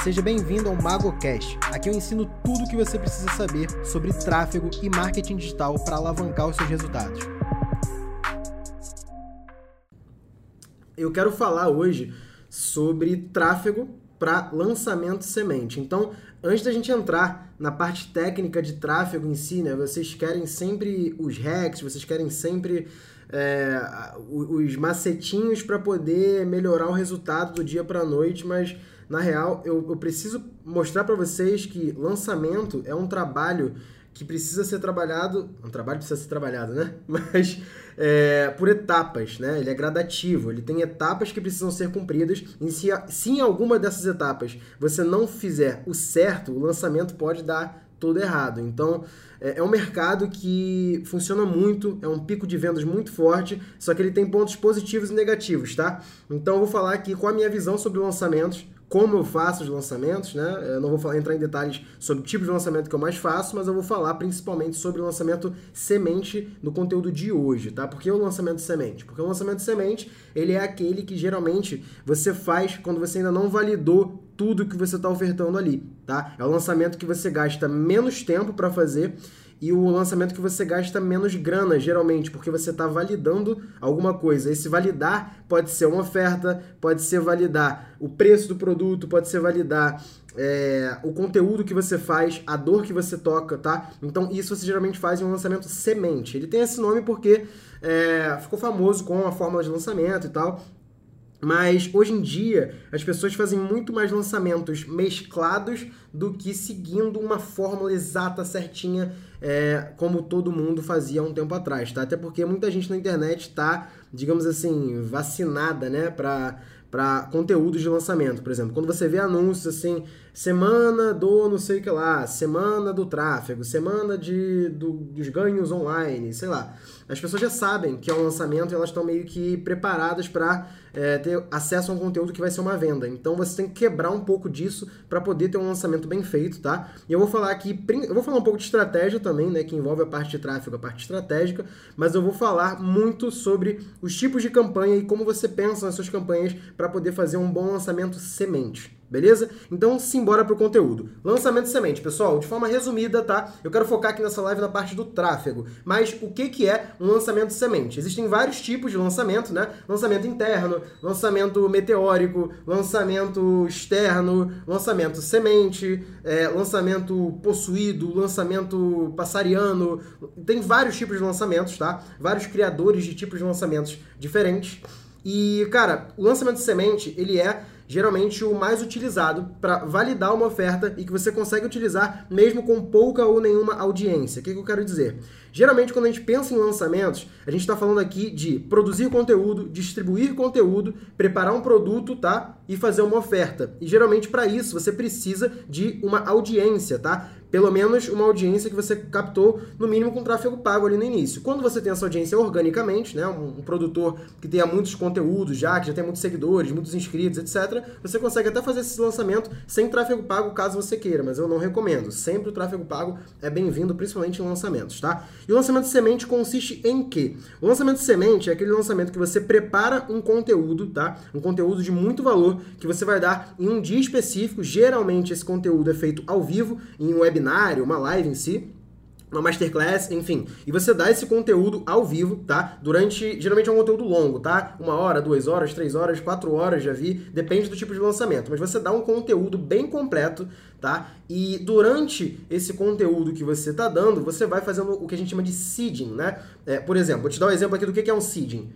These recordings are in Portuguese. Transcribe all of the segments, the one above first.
Seja bem-vindo ao MagoCast. Aqui eu ensino tudo o que você precisa saber sobre tráfego e marketing digital para alavancar os seus resultados. Eu quero falar hoje sobre tráfego para lançamento semente. Então, antes da gente entrar na parte técnica de tráfego em si, né, vocês querem sempre os hacks, vocês querem sempre é, os macetinhos para poder melhorar o resultado do dia para a noite, mas na real, eu, eu preciso mostrar para vocês que lançamento é um trabalho que precisa ser trabalhado, um trabalho precisa ser trabalhado, né? Mas é, por etapas, né? Ele é gradativo, ele tem etapas que precisam ser cumpridas. E se, se em alguma dessas etapas você não fizer o certo, o lançamento pode dar tudo errado. Então, é, é um mercado que funciona muito, é um pico de vendas muito forte, só que ele tem pontos positivos e negativos, tá? Então, eu vou falar aqui com a minha visão sobre lançamentos como eu faço os lançamentos, né? Eu não vou falar, entrar em detalhes sobre o tipo de lançamento que eu mais faço, mas eu vou falar principalmente sobre o lançamento semente no conteúdo de hoje, tá? Por que o lançamento semente? Porque o lançamento semente, ele é aquele que geralmente você faz quando você ainda não validou tudo que você está ofertando ali, tá? É o lançamento que você gasta menos tempo para fazer e o lançamento que você gasta menos grana, geralmente, porque você está validando alguma coisa. Esse validar pode ser uma oferta, pode ser validar o preço do produto, pode ser validar é, o conteúdo que você faz, a dor que você toca, tá? Então, isso você geralmente faz em um lançamento semente. Ele tem esse nome porque é, ficou famoso com a fórmula de lançamento e tal. Mas hoje em dia as pessoas fazem muito mais lançamentos mesclados do que seguindo uma fórmula exata, certinha, é, como todo mundo fazia há um tempo atrás, tá? Até porque muita gente na internet está, digamos assim, vacinada, né, para conteúdos de lançamento, por exemplo. Quando você vê anúncios assim, semana do não sei o que lá, semana do tráfego, semana de, do, dos ganhos online, sei lá. As pessoas já sabem que é um lançamento e elas estão meio que preparadas para é, ter acesso a um conteúdo que vai ser uma venda. Então você tem que quebrar um pouco disso para poder ter um lançamento bem feito, tá? E eu vou falar aqui, eu vou falar um pouco de estratégia também, né, que envolve a parte de tráfego, a parte estratégica, mas eu vou falar muito sobre os tipos de campanha e como você pensa nas suas campanhas para poder fazer um bom lançamento semente beleza? Então, simbora pro conteúdo. Lançamento semente, pessoal, de forma resumida, tá? Eu quero focar aqui nessa live na parte do tráfego. Mas o que, que é um lançamento semente? Existem vários tipos de lançamento, né? Lançamento interno, lançamento meteórico, lançamento externo, lançamento semente, é, lançamento possuído, lançamento passariano. Tem vários tipos de lançamentos, tá? Vários criadores de tipos de lançamentos diferentes. E, cara, o lançamento de semente, ele é geralmente o mais utilizado para validar uma oferta e que você consegue utilizar mesmo com pouca ou nenhuma audiência. O que, que eu quero dizer? Geralmente, quando a gente pensa em lançamentos, a gente está falando aqui de produzir conteúdo, distribuir conteúdo, preparar um produto, tá? E fazer uma oferta. E geralmente, para isso, você precisa de uma audiência, tá? Pelo menos uma audiência que você captou, no mínimo, com tráfego pago ali no início. Quando você tem essa audiência organicamente, né? Um, um produtor que tenha muitos conteúdos já, que já tem muitos seguidores, muitos inscritos, etc., você consegue até fazer esse lançamento sem tráfego pago, caso você queira, mas eu não recomendo. Sempre o tráfego pago é bem-vindo, principalmente em lançamentos, tá? E o lançamento de semente consiste em quê? O lançamento de semente é aquele lançamento que você prepara um conteúdo, tá? Um conteúdo de muito valor que você vai dar em um dia específico. Geralmente esse conteúdo é feito ao vivo, em um webinário, uma live em si uma masterclass, enfim. E você dá esse conteúdo ao vivo, tá? Durante, geralmente é um conteúdo longo, tá? Uma hora, duas horas, três horas, quatro horas, já vi, depende do tipo de lançamento. Mas você dá um conteúdo bem completo, tá? E durante esse conteúdo que você tá dando, você vai fazendo o que a gente chama de seeding, né? É, por exemplo, vou te dar um exemplo aqui do que é um seeding.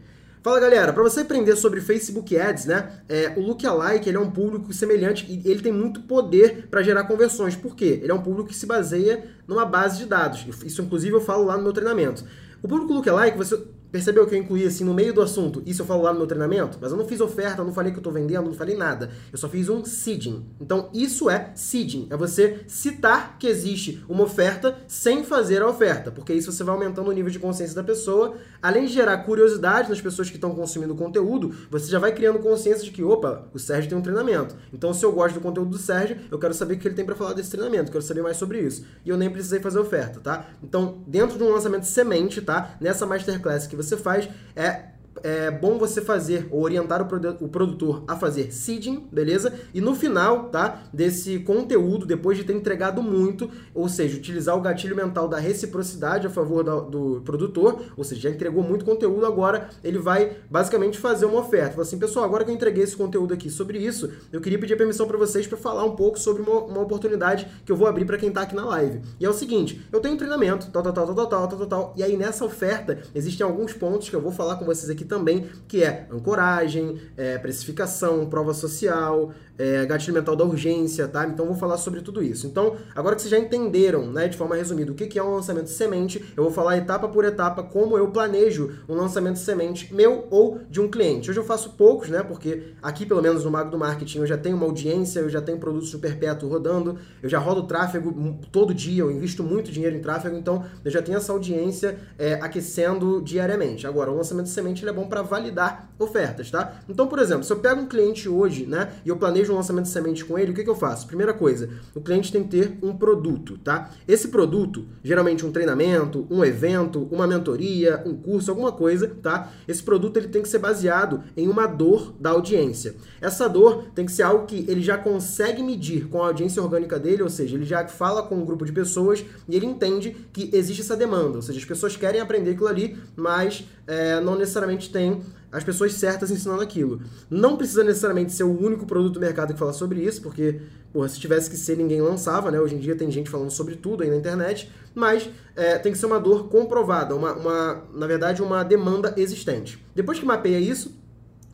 Fala galera, para você aprender sobre Facebook Ads, né? É, o Lookalike ele é um público semelhante e ele tem muito poder para gerar conversões. Por quê? Ele é um público que se baseia numa base de dados. Isso inclusive eu falo lá no meu treinamento. O público Lookalike, você Percebeu que eu incluí assim no meio do assunto? Isso eu falo lá no meu treinamento, mas eu não fiz oferta, não falei que eu tô vendendo, não falei nada. Eu só fiz um seeding. Então, isso é seeding, é você citar que existe uma oferta sem fazer a oferta, porque isso você vai aumentando o nível de consciência da pessoa, além de gerar curiosidade nas pessoas que estão consumindo o conteúdo, você já vai criando consciência de que, opa, o Sérgio tem um treinamento. Então, se eu gosto do conteúdo do Sérgio, eu quero saber o que ele tem para falar desse treinamento, quero saber mais sobre isso. E eu nem precisei fazer oferta, tá? Então, dentro de um lançamento semente, tá? Nessa masterclass que você você faz é é bom você fazer, ou orientar o, produ o produtor a fazer seeding, beleza? E no final, tá, desse conteúdo, depois de ter entregado muito, ou seja, utilizar o gatilho mental da reciprocidade a favor da, do produtor, ou seja, já entregou muito conteúdo, agora ele vai basicamente fazer uma oferta. Fala assim, pessoal, agora que eu entreguei esse conteúdo aqui sobre isso, eu queria pedir permissão para vocês para falar um pouco sobre uma, uma oportunidade que eu vou abrir para quem tá aqui na live. E é o seguinte, eu tenho um treinamento, tal, tal, tal, tal, tal, tal, tal, tal, e aí nessa oferta existem alguns pontos que eu vou falar com vocês aqui também, que é ancoragem, é, precificação, prova social, é, gatilho mental da urgência, tá? Então vou falar sobre tudo isso. Então, agora que vocês já entenderam, né, de forma resumida, o que é um lançamento semente, eu vou falar etapa por etapa como eu planejo um lançamento semente meu ou de um cliente. Hoje eu faço poucos, né? Porque aqui, pelo menos no Mago do Marketing, eu já tenho uma audiência, eu já tenho produtos de perpétuo rodando, eu já rodo tráfego todo dia, eu invisto muito dinheiro em tráfego, então eu já tenho essa audiência é, aquecendo diariamente. Agora, o lançamento semente é bom para validar ofertas, tá? Então, por exemplo, se eu pego um cliente hoje, né, e eu planejo um lançamento de semente com ele, o que, que eu faço? Primeira coisa, o cliente tem que ter um produto, tá? Esse produto, geralmente um treinamento, um evento, uma mentoria, um curso, alguma coisa, tá? Esse produto ele tem que ser baseado em uma dor da audiência. Essa dor tem que ser algo que ele já consegue medir com a audiência orgânica dele, ou seja, ele já fala com um grupo de pessoas e ele entende que existe essa demanda, ou seja, as pessoas querem aprender aquilo ali, mas é, não necessariamente tem as pessoas certas ensinando aquilo. Não precisa necessariamente ser o único produto do mercado que fala sobre isso, porque, porra, se tivesse que ser, ninguém lançava, né? Hoje em dia tem gente falando sobre tudo aí na internet, mas é, tem que ser uma dor comprovada, uma, uma, na verdade, uma demanda existente. Depois que mapeia isso,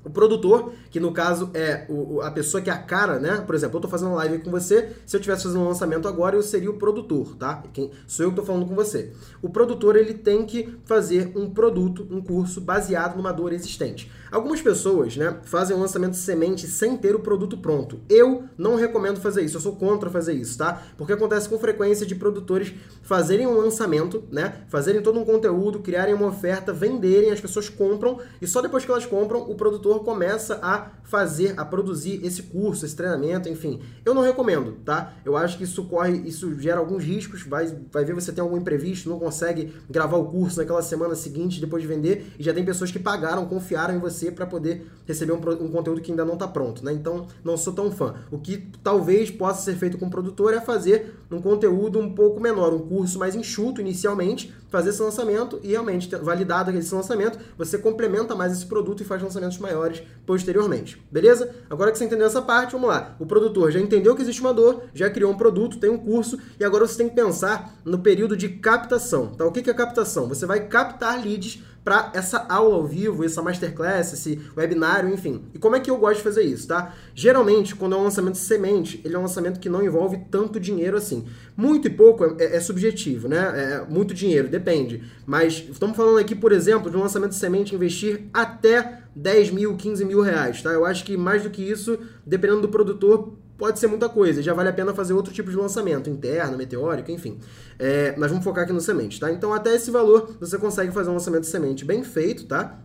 o produtor, que no caso é o, a pessoa que é a cara, né? Por exemplo, eu tô fazendo live com você, se eu tivesse fazendo um lançamento agora, eu seria o produtor, tá? Quem, sou eu que tô falando com você. O produtor, ele tem que fazer um produto, um curso baseado numa dor existente. Algumas pessoas, né, fazem um lançamento semente sem ter o produto pronto. Eu não recomendo fazer isso, eu sou contra fazer isso, tá? Porque acontece com frequência de produtores fazerem um lançamento, né, fazerem todo um conteúdo, criarem uma oferta, venderem, as pessoas compram e só depois que elas compram, o produtor começa a fazer, a produzir esse curso, esse treinamento, enfim. Eu não recomendo, tá? Eu acho que isso corre, isso gera alguns riscos, vai, vai ver você tem algum imprevisto, não consegue gravar o curso naquela semana seguinte depois de vender e já tem pessoas que pagaram, confiaram em você você para poder receber um, um, conteúdo que ainda não está pronto, né? Então, não sou tão fã. O que talvez possa ser feito com o produtor é fazer um conteúdo um pouco menor, um curso mais enxuto inicialmente, fazer esse lançamento e realmente, validado esse lançamento, você complementa mais esse produto e faz lançamentos maiores posteriormente. Beleza? Agora que você entendeu essa parte, vamos lá. O produtor já entendeu que existe uma dor, já criou um produto, tem um curso e agora você tem que pensar no período de captação. Tá? O que é captação? Você vai captar leads para essa aula ao vivo, essa masterclass, esse webinário, enfim. E como é que eu gosto de fazer isso, tá? Geralmente, quando é um lançamento semente, ele é um lançamento que não envolve tanto dinheiro assim. Muito e pouco é, é subjetivo, né? É muito dinheiro, depende. Mas estamos falando aqui, por exemplo, de um lançamento de semente investir até 10 mil, 15 mil reais, tá? Eu acho que mais do que isso, dependendo do produtor, pode ser muita coisa. Já vale a pena fazer outro tipo de lançamento, interno, meteórico, enfim. É, mas vamos focar aqui no semente, tá? Então, até esse valor, você consegue fazer um lançamento de semente bem feito, tá?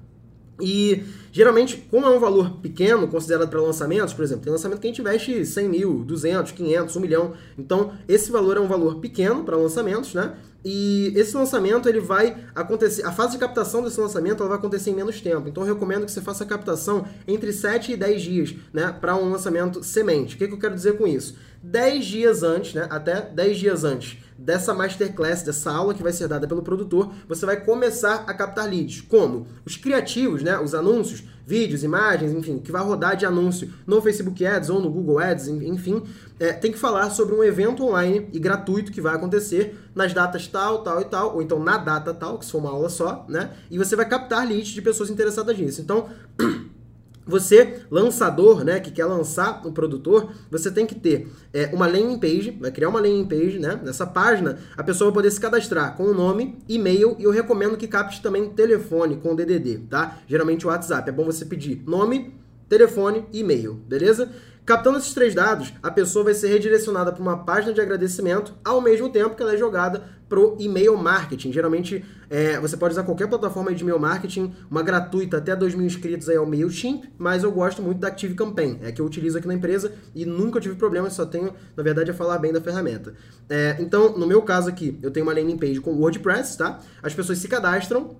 E geralmente, como é um valor pequeno, considerado para lançamentos, por exemplo, tem lançamento que a gente investe 100 mil, 200, 500, 1 milhão. Então, esse valor é um valor pequeno para lançamentos, né? E esse lançamento ele vai acontecer, a fase de captação desse lançamento ela vai acontecer em menos tempo. Então eu recomendo que você faça a captação entre 7 e 10 dias, né, para um lançamento semente. O que, que eu quero dizer com isso? 10 dias antes, né, até 10 dias antes dessa masterclass, dessa aula que vai ser dada pelo produtor, você vai começar a captar leads. Como? Os criativos, né, os anúncios, vídeos, imagens, enfim, que vai rodar de anúncio no Facebook Ads ou no Google Ads, enfim, é, tem que falar sobre um evento online e gratuito que vai acontecer nas datas tal, tal e tal, ou então na data tal, que se for uma aula só, né? E você vai captar leads de pessoas interessadas nisso. Então, Você, lançador, né, que quer lançar o produtor, você tem que ter é, uma landing page, vai criar uma landing page, né? Nessa página, a pessoa vai poder se cadastrar com o nome, e-mail, e eu recomendo que capte também telefone com DDD, tá? Geralmente o WhatsApp. É bom você pedir nome, telefone e e-mail, beleza? Captando esses três dados, a pessoa vai ser redirecionada para uma página de agradecimento, ao mesmo tempo que ela é jogada para o e-mail marketing. Geralmente, é, você pode usar qualquer plataforma de e-mail marketing, uma gratuita até 2 mil inscritos aí é o MailChimp, mas eu gosto muito da Active Campaign, é que eu utilizo aqui na empresa e nunca tive problema, só tenho, na verdade, a falar bem da ferramenta. É, então, no meu caso aqui, eu tenho uma landing page com WordPress, tá? As pessoas se cadastram,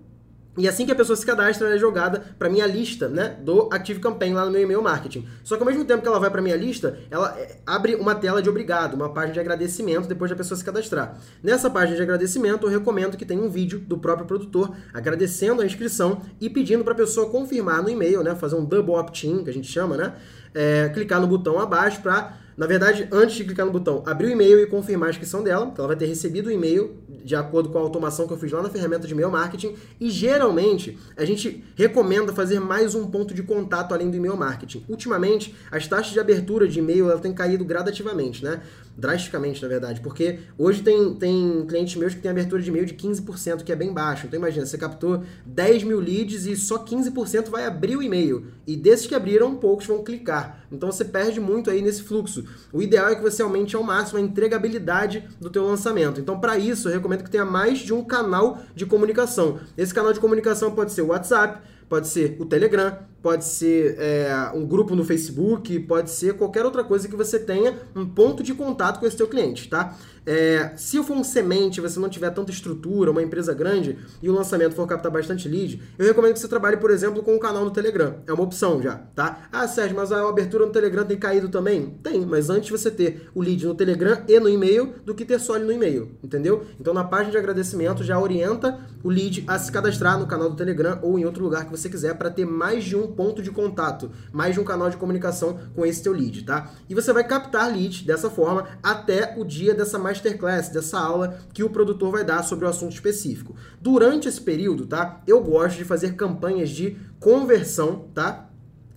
E assim que a pessoa se cadastra, ela é jogada para minha lista, né, do Active Campaign lá no meu e-mail marketing. Só que ao mesmo tempo que ela vai para minha lista, ela é, abre uma tela de obrigado, uma página de agradecimento depois da pessoa se cadastrar. Nessa página de agradecimento, eu recomendo que tenha um vídeo do próprio produtor agradecendo a inscrição e pedindo para a pessoa confirmar no e-mail, né, fazer um double opt-in, que a gente chama, né, é, clicar no botão abaixo para na verdade, antes de clicar no botão abrir o e-mail e confirmar a inscrição dela, ela vai ter recebido o e-mail de acordo com a automação que eu fiz lá na ferramenta de e-mail marketing. E geralmente a gente recomenda fazer mais um ponto de contato além do e-mail marketing. Ultimamente, as taxas de abertura de e-mail ela têm caído gradativamente, né? drasticamente, na verdade, porque hoje tem, tem clientes meus que têm abertura de e-mail de 15%, que é bem baixo. Então imagina, você captou 10 mil leads e só 15% vai abrir o e-mail. E desses que abriram, poucos vão clicar. Então você perde muito aí nesse fluxo. O ideal é que você aumente ao máximo a entregabilidade do teu lançamento. Então para isso, eu recomendo que tenha mais de um canal de comunicação. Esse canal de comunicação pode ser o WhatsApp, pode ser o Telegram, pode ser é, um grupo no Facebook, pode ser qualquer outra coisa que você tenha um ponto de contato com esse teu cliente, tá? É, se for um semente, você não tiver tanta estrutura, uma empresa grande e o lançamento for captar bastante lead, eu recomendo que você trabalhe, por exemplo, com um canal no Telegram. É uma opção já, tá? Ah, Sérgio, mas a abertura no Telegram tem caído também? Tem, mas antes você ter o lead no Telegram e no e-mail do que ter só ele no e-mail, entendeu? Então na página de agradecimento já orienta o lead a se cadastrar no canal do Telegram ou em outro lugar que você quiser para ter mais de um ponto de contato, mais de um canal de comunicação com esse teu lead, tá? E você vai captar lead dessa forma até o dia dessa masterclass, dessa aula que o produtor vai dar sobre o assunto específico. Durante esse período, tá? Eu gosto de fazer campanhas de conversão, tá?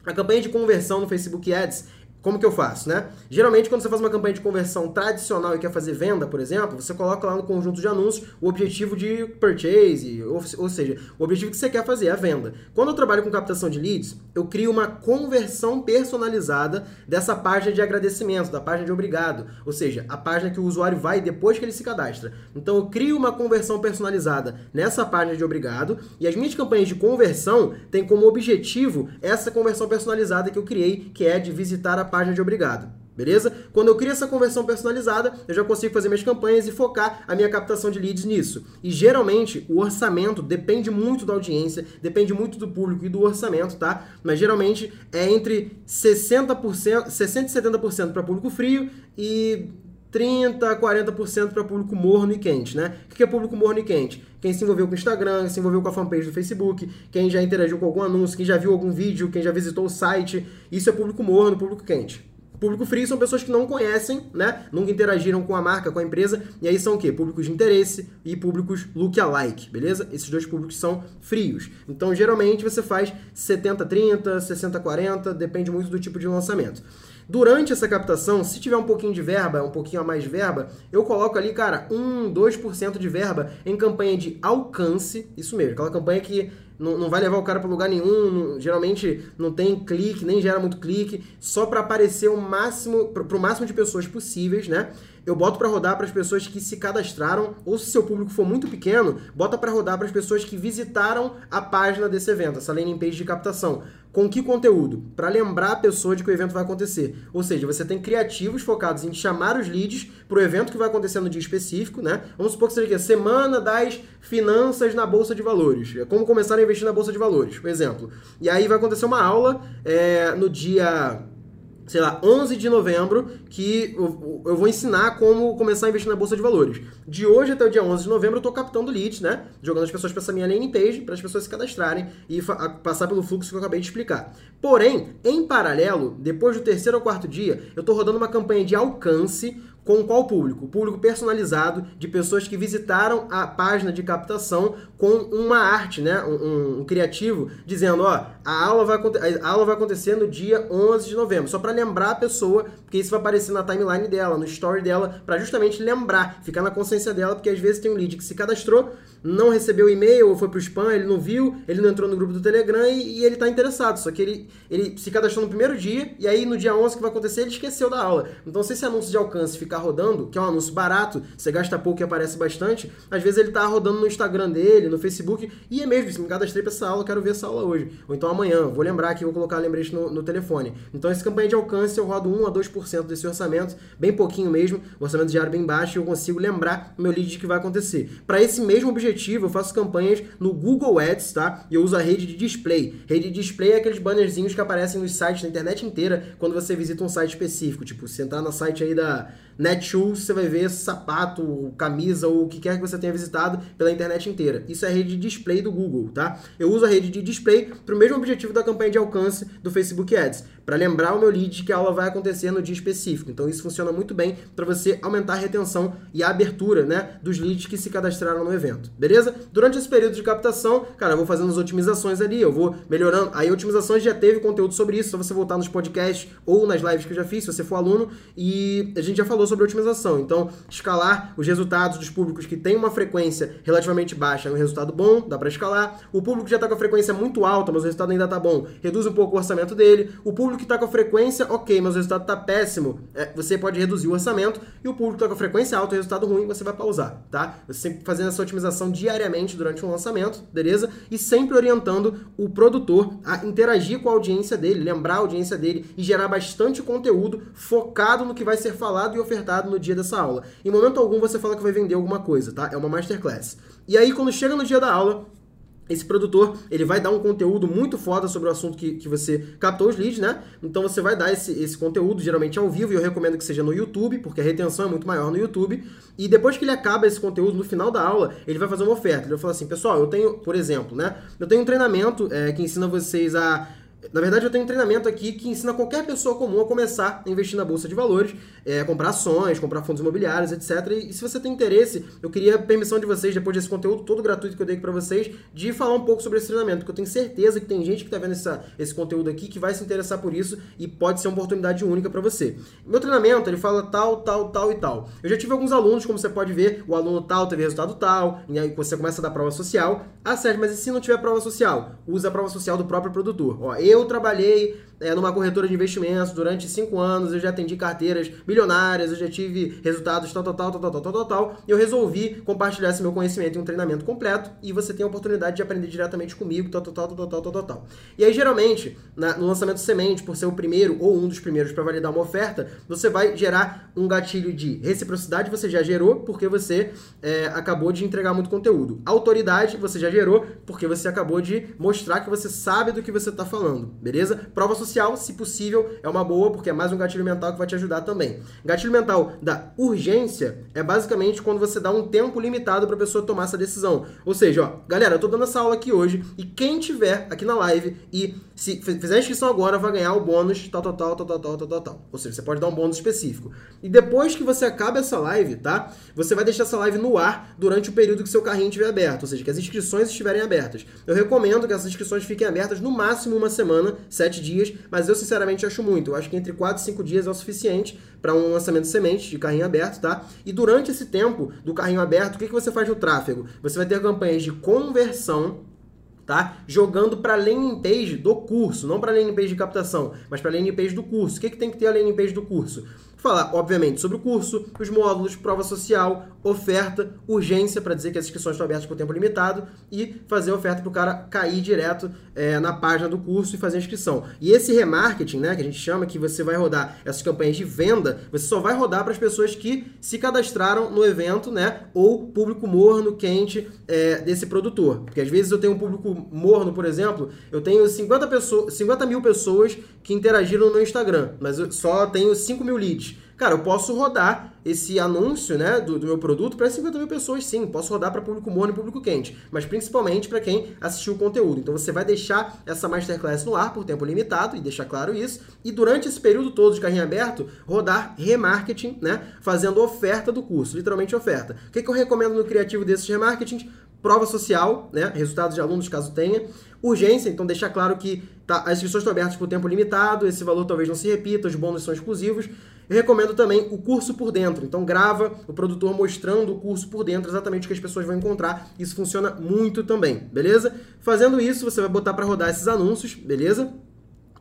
A campanha de conversão no Facebook Ads como que eu faço, né? Geralmente, quando você faz uma campanha de conversão tradicional e quer fazer venda, por exemplo, você coloca lá no conjunto de anúncios o objetivo de purchase, ou, ou seja, o objetivo que você quer fazer, é a venda. Quando eu trabalho com captação de leads, eu crio uma conversão personalizada dessa página de agradecimento, da página de obrigado, ou seja, a página que o usuário vai depois que ele se cadastra. Então, eu crio uma conversão personalizada nessa página de obrigado e as minhas campanhas de conversão têm como objetivo essa conversão personalizada que eu criei, que é de visitar a página de obrigado. Beleza? Quando eu crio essa conversão personalizada, eu já consigo fazer minhas campanhas e focar a minha captação de leads nisso. E geralmente o orçamento depende muito da audiência, depende muito do público e do orçamento, tá? Mas geralmente é entre 60%, 60 e 70% para público frio e 30 a 40% para público morno e quente, né? O que é público morno e quente? Quem se envolveu com o Instagram, se envolveu com a fanpage do Facebook, quem já interagiu com algum anúncio, quem já viu algum vídeo, quem já visitou o site. Isso é público morno, público quente. Público frio são pessoas que não conhecem, né? Nunca interagiram com a marca, com a empresa. E aí são o quê? Públicos de interesse e públicos look-alike, beleza? Esses dois públicos são frios. Então, geralmente, você faz 70-30, 60-40, depende muito do tipo de lançamento. Durante essa captação, se tiver um pouquinho de verba, um pouquinho a mais de verba, eu coloco ali, cara, 1, 2% de verba em campanha de alcance, isso mesmo, aquela campanha que não, não vai levar o cara para lugar nenhum, não, geralmente não tem clique, nem gera muito clique, só para aparecer o máximo, para o máximo de pessoas possíveis, né? Eu boto para rodar para as pessoas que se cadastraram, ou se seu público for muito pequeno, bota para rodar para as pessoas que visitaram a página desse evento, essa landing page de captação. Com que conteúdo? Para lembrar a pessoa de que o evento vai acontecer. Ou seja, você tem criativos focados em chamar os leads para o evento que vai acontecer no dia específico, né? Vamos supor que seja aqui, semana das finanças na Bolsa de Valores. É como começar a investir na Bolsa de Valores, por exemplo. E aí vai acontecer uma aula é, no dia sei lá, 11 de novembro, que eu, eu, vou ensinar como começar a investir na bolsa de valores. De hoje até o dia 11 de novembro eu tô captando leads, né? Jogando as pessoas para essa minha landing page, para as pessoas se cadastrarem e passar pelo fluxo que eu acabei de explicar. Porém, em paralelo, depois do terceiro ou quarto dia, eu tô rodando uma campanha de alcance com qual público? Público personalizado de pessoas que visitaram a página de captação com uma arte, né? Um, um, um criativo, dizendo, ó, a aula, vai, a aula vai acontecer no dia 11 de novembro. Só para lembrar a pessoa, porque isso vai aparecer na timeline dela, no story dela, para justamente lembrar, ficar na consciência dela, porque às vezes tem um lead que se cadastrou, não recebeu o e-mail ou foi pro spam, ele não viu, ele não entrou no grupo do Telegram e, e ele tá interessado. Só que ele, ele se cadastrou no primeiro dia e aí no dia 11 que vai acontecer, ele esqueceu da aula. Então, se esse anúncio de alcance ficar rodando, que é um anúncio barato, você gasta pouco e aparece bastante, às vezes ele tá rodando no Instagram dele, no Facebook, e é mesmo, me cadastrei pra essa aula, quero ver essa aula hoje. Ou então amanhã, vou lembrar aqui, vou colocar lembrete no, no telefone. Então, essa campanha de alcance eu rodo 1 a 2% 10% desse orçamento, bem pouquinho mesmo, orçamento diário bem baixo, e eu consigo lembrar o meu lead que vai acontecer. Para esse mesmo objetivo, eu faço campanhas no Google Ads, tá? E eu uso a rede de display. Rede de display é aqueles bannerzinhos que aparecem nos sites na internet inteira quando você visita um site específico. Tipo, se entrar no site aí da Netshoes, você vai ver sapato, camisa ou o que quer que você tenha visitado pela internet inteira. Isso é a rede de display do Google, tá? Eu uso a rede de display para o mesmo objetivo da campanha de alcance do Facebook Ads, para lembrar o meu lead que a aula vai acontecer no dia específico. Então isso funciona muito bem para você aumentar a retenção e a abertura, né, dos leads que se cadastraram no evento. Beleza? Durante esse período de captação, cara, eu vou fazendo as otimizações ali, eu vou melhorando. Aí otimizações já teve conteúdo sobre isso, só você voltar nos podcasts ou nas lives que eu já fiz, se você for aluno, e a gente já falou sobre otimização. Então, escalar os resultados dos públicos que têm uma frequência relativamente baixa é um resultado bom, dá para escalar. O público que já está com a frequência muito alta, mas o resultado ainda está bom, reduz um pouco o orçamento dele. O público que está com a frequência ok, mas o resultado está péssimo, é, você pode reduzir o orçamento. E o público que está com a frequência alta o resultado ruim, você vai pausar, tá? Você sempre fazendo essa otimização diariamente durante um lançamento, beleza? E sempre orientando o produtor a interagir com a audiência dele, lembrar a audiência dele e gerar bastante conteúdo focado no que vai ser falado e ofertado no dia dessa aula. Em momento algum você fala que vai vender alguma coisa, tá? É uma masterclass. E aí, quando chega no dia da aula, esse produtor, ele vai dar um conteúdo muito foda sobre o assunto que, que você captou os leads, né? Então você vai dar esse, esse conteúdo, geralmente ao vivo, e eu recomendo que seja no YouTube, porque a retenção é muito maior no YouTube. E depois que ele acaba esse conteúdo, no final da aula, ele vai fazer uma oferta. Ele vai falar assim, pessoal, eu tenho, por exemplo, né? Eu tenho um treinamento é, que ensina vocês a na verdade, eu tenho um treinamento aqui que ensina qualquer pessoa comum a começar a investir na bolsa de valores, é, comprar ações, comprar fundos imobiliários, etc. E, se você tem interesse, eu queria a permissão de vocês, depois desse conteúdo todo gratuito que eu dei para vocês, de falar um pouco sobre esse treinamento, porque eu tenho certeza que tem gente que está vendo essa, esse conteúdo aqui que vai se interessar por isso e pode ser uma oportunidade única para você. Meu treinamento, ele fala tal, tal, tal e tal. Eu já tive alguns alunos, como você pode ver, o aluno tal teve resultado tal, e aí você começa a dar prova social. Ah, Sérgio, mas e se não tiver prova social? Usa a prova social do próprio produtor. Ó, eu trabalhei é, numa corretora de investimentos durante cinco anos, eu já atendi carteiras milionárias, eu já tive resultados tal, tal, tal, tal, tal, tal, tal, tal, e eu resolvi compartilhar esse meu conhecimento em um treinamento completo e você tem a oportunidade de aprender diretamente comigo, tal, tal, tal, tal, tal, tal, tal, tal. E aí, geralmente, na, no lançamento semente, por ser o primeiro ou um dos primeiros para validar uma oferta, você vai gerar um gatilho de reciprocidade, você já gerou, porque você é, acabou de entregar muito conteúdo. Autoridade, você já gerou, porque você acabou de mostrar que você sabe do que você está falando, beleza? Prova social social, se possível, é uma boa, porque é mais um gatilho mental que vai te ajudar também. Gatilho mental da urgência é basicamente quando você dá um tempo limitado para a pessoa tomar essa decisão. Ou seja, ó, galera, eu tô dando essa aula aqui hoje e quem tiver aqui na live e se fizer a inscrição agora vai ganhar o bônus tal, tal, tal, tal, tal, tal, tal, tal. Ou seja, você pode dar um bônus específico. E depois que você acaba essa live, tá? Você vai deixar essa live no ar durante o período que seu carrinho estiver aberto, ou seja, que as inscrições estiverem abertas. Eu recomendo que essas inscrições fiquem abertas no máximo uma semana, sete dias, mas eu sinceramente acho muito. Eu acho que entre 4 e 5 dias é o suficiente para um lançamento de semente de carrinho aberto, tá? E durante esse tempo do carrinho aberto, o que, que você faz no tráfego? Você vai ter campanhas de conversão tá? Jogando para a landing page do curso, não para a landing page de captação, mas para a landing page do curso. O que, que tem que ter a landing page do curso? Falar, obviamente, sobre o curso, os módulos, prova social, oferta, urgência, para dizer que as inscrições estão abertas por tempo limitado, e fazer a oferta para o cara cair direto é, na página do curso e fazer a inscrição. E esse remarketing, né, que a gente chama, que você vai rodar essas campanhas de venda, você só vai rodar para as pessoas que se cadastraram no evento, né, ou público morno, quente é, desse produtor. Porque às vezes eu tenho um público morno, por exemplo, eu tenho 50, pessoas, 50 mil pessoas que interagiram no meu Instagram, mas eu só tenho 5 mil leads. Cara, eu posso rodar esse anúncio né, do, do meu produto para 50 mil pessoas, sim. Posso rodar para público morno e público quente, mas principalmente para quem assistiu o conteúdo. Então você vai deixar essa masterclass no ar por tempo limitado e deixar claro isso. E durante esse período todo de carrinho aberto, rodar remarketing, né, fazendo oferta do curso, literalmente oferta. O que, que eu recomendo no criativo desses remarketing? Prova social, né, resultados de alunos caso tenha. Urgência, então deixar claro que tá, as inscrições estão abertas por tempo limitado, esse valor talvez não se repita, os bônus são exclusivos. Eu recomendo também o curso por dentro. Então grava o produtor mostrando o curso por dentro, exatamente o que as pessoas vão encontrar. Isso funciona muito também, beleza? Fazendo isso, você vai botar para rodar esses anúncios, beleza?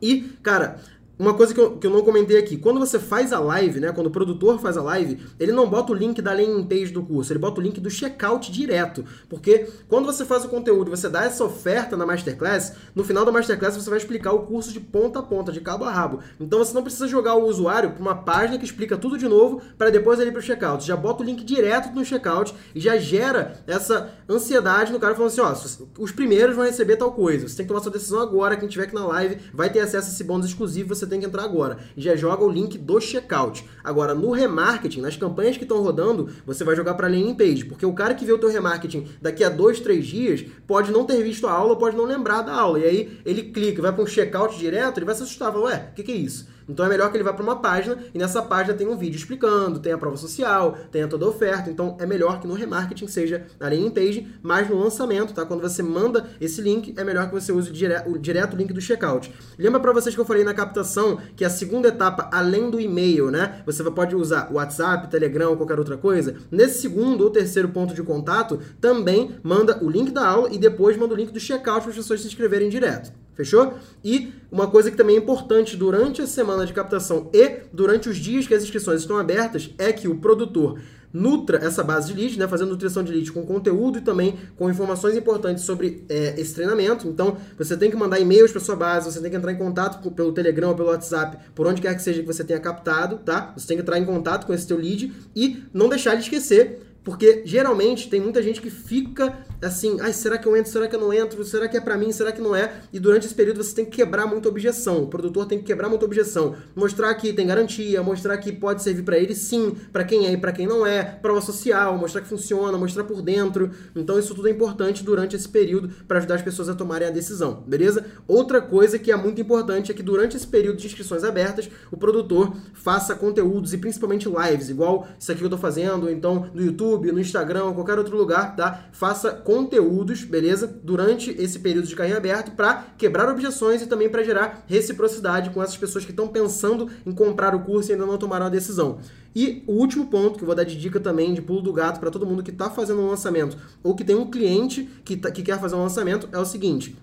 E, cara, uma coisa que eu, que eu não comentei aqui, quando você faz a live, né, quando o produtor faz a live, ele não bota o link da landing page do curso, ele bota o link do checkout direto, porque quando você faz o conteúdo você dá essa oferta na Masterclass, no final da Masterclass você vai explicar o curso de ponta a ponta, de cabo a rabo. Então você não precisa jogar o usuário para uma página que explica tudo de novo para depois ele para o checkout. Já bota o link direto no checkout e já gera essa ansiedade no cara falando assim, ó, os primeiros vão receber tal coisa, você tem que tomar sua decisão agora, quem tiver aqui na live vai ter acesso a esse bônus exclusivo, você tem que entrar agora. E já joga o link do checkout. Agora, no remarketing, nas campanhas que estão rodando, você vai jogar para landing page, porque o cara que vê o teu remarketing daqui a dois, três dias pode não ter visto a aula, pode não lembrar da aula. E aí ele clica, vai para um checkout direto, ele vai se assustar, fala, ué, o que, que é isso? Então é melhor que ele vá para uma página e nessa página tem um vídeo explicando, tem a prova social, tem toda a oferta. Então é melhor que no remarketing seja na landing page, mas no lançamento, tá? Quando você manda esse link, é melhor que você use o, o direto link do checkout. Lembra para vocês que eu falei na captação que a segunda etapa, além do e-mail, né? Você pode usar WhatsApp, Telegram ou qualquer outra coisa. Nesse segundo ou terceiro ponto de contato, também manda o link da aula e depois manda o link do checkout para as pessoas se inscreverem direto. Fechou? E uma coisa que também é importante durante a semana de captação e durante os dias que as inscrições estão abertas é que o produtor nutra essa base de leads, né, fazendo nutrição de leads com conteúdo e também com informações importantes sobre é, esse treinamento. Então, você tem que mandar e-mails para sua base, você tem que entrar em contato pelo Telegram pelo WhatsApp, por onde quer que seja que você tenha captado, tá? Você tem que entrar em contato com esse teu lead e não deixar de esquecer porque geralmente tem muita gente que fica assim, ai, será que eu entro, será que eu não entro, será que é para mim, será que não é? E durante esse período você tem que quebrar muita objeção. O produtor tem que quebrar muita objeção, mostrar que tem garantia, mostrar que pode servir para ele sim, para quem é e para quem não é, prova social, mostrar que funciona, mostrar por dentro. Então isso tudo é importante durante esse período para ajudar as pessoas a tomarem a decisão, beleza? Outra coisa que é muito importante é que durante esse período de inscrições abertas, o produtor faça conteúdos e principalmente lives, igual isso aqui que eu tô fazendo, então no YouTube, no Instagram, ou qualquer outro lugar, tá? Faça conteúdos, beleza? Durante esse período de caminho aberto para quebrar objeções e também para gerar reciprocidade com essas pessoas que estão pensando em comprar o curso e ainda não tomaram a decisão. E o último ponto que eu vou dar de dica também de pulo do gato para todo mundo que está fazendo um lançamento ou que tem um cliente que, tá, que quer fazer um lançamento é o seguinte: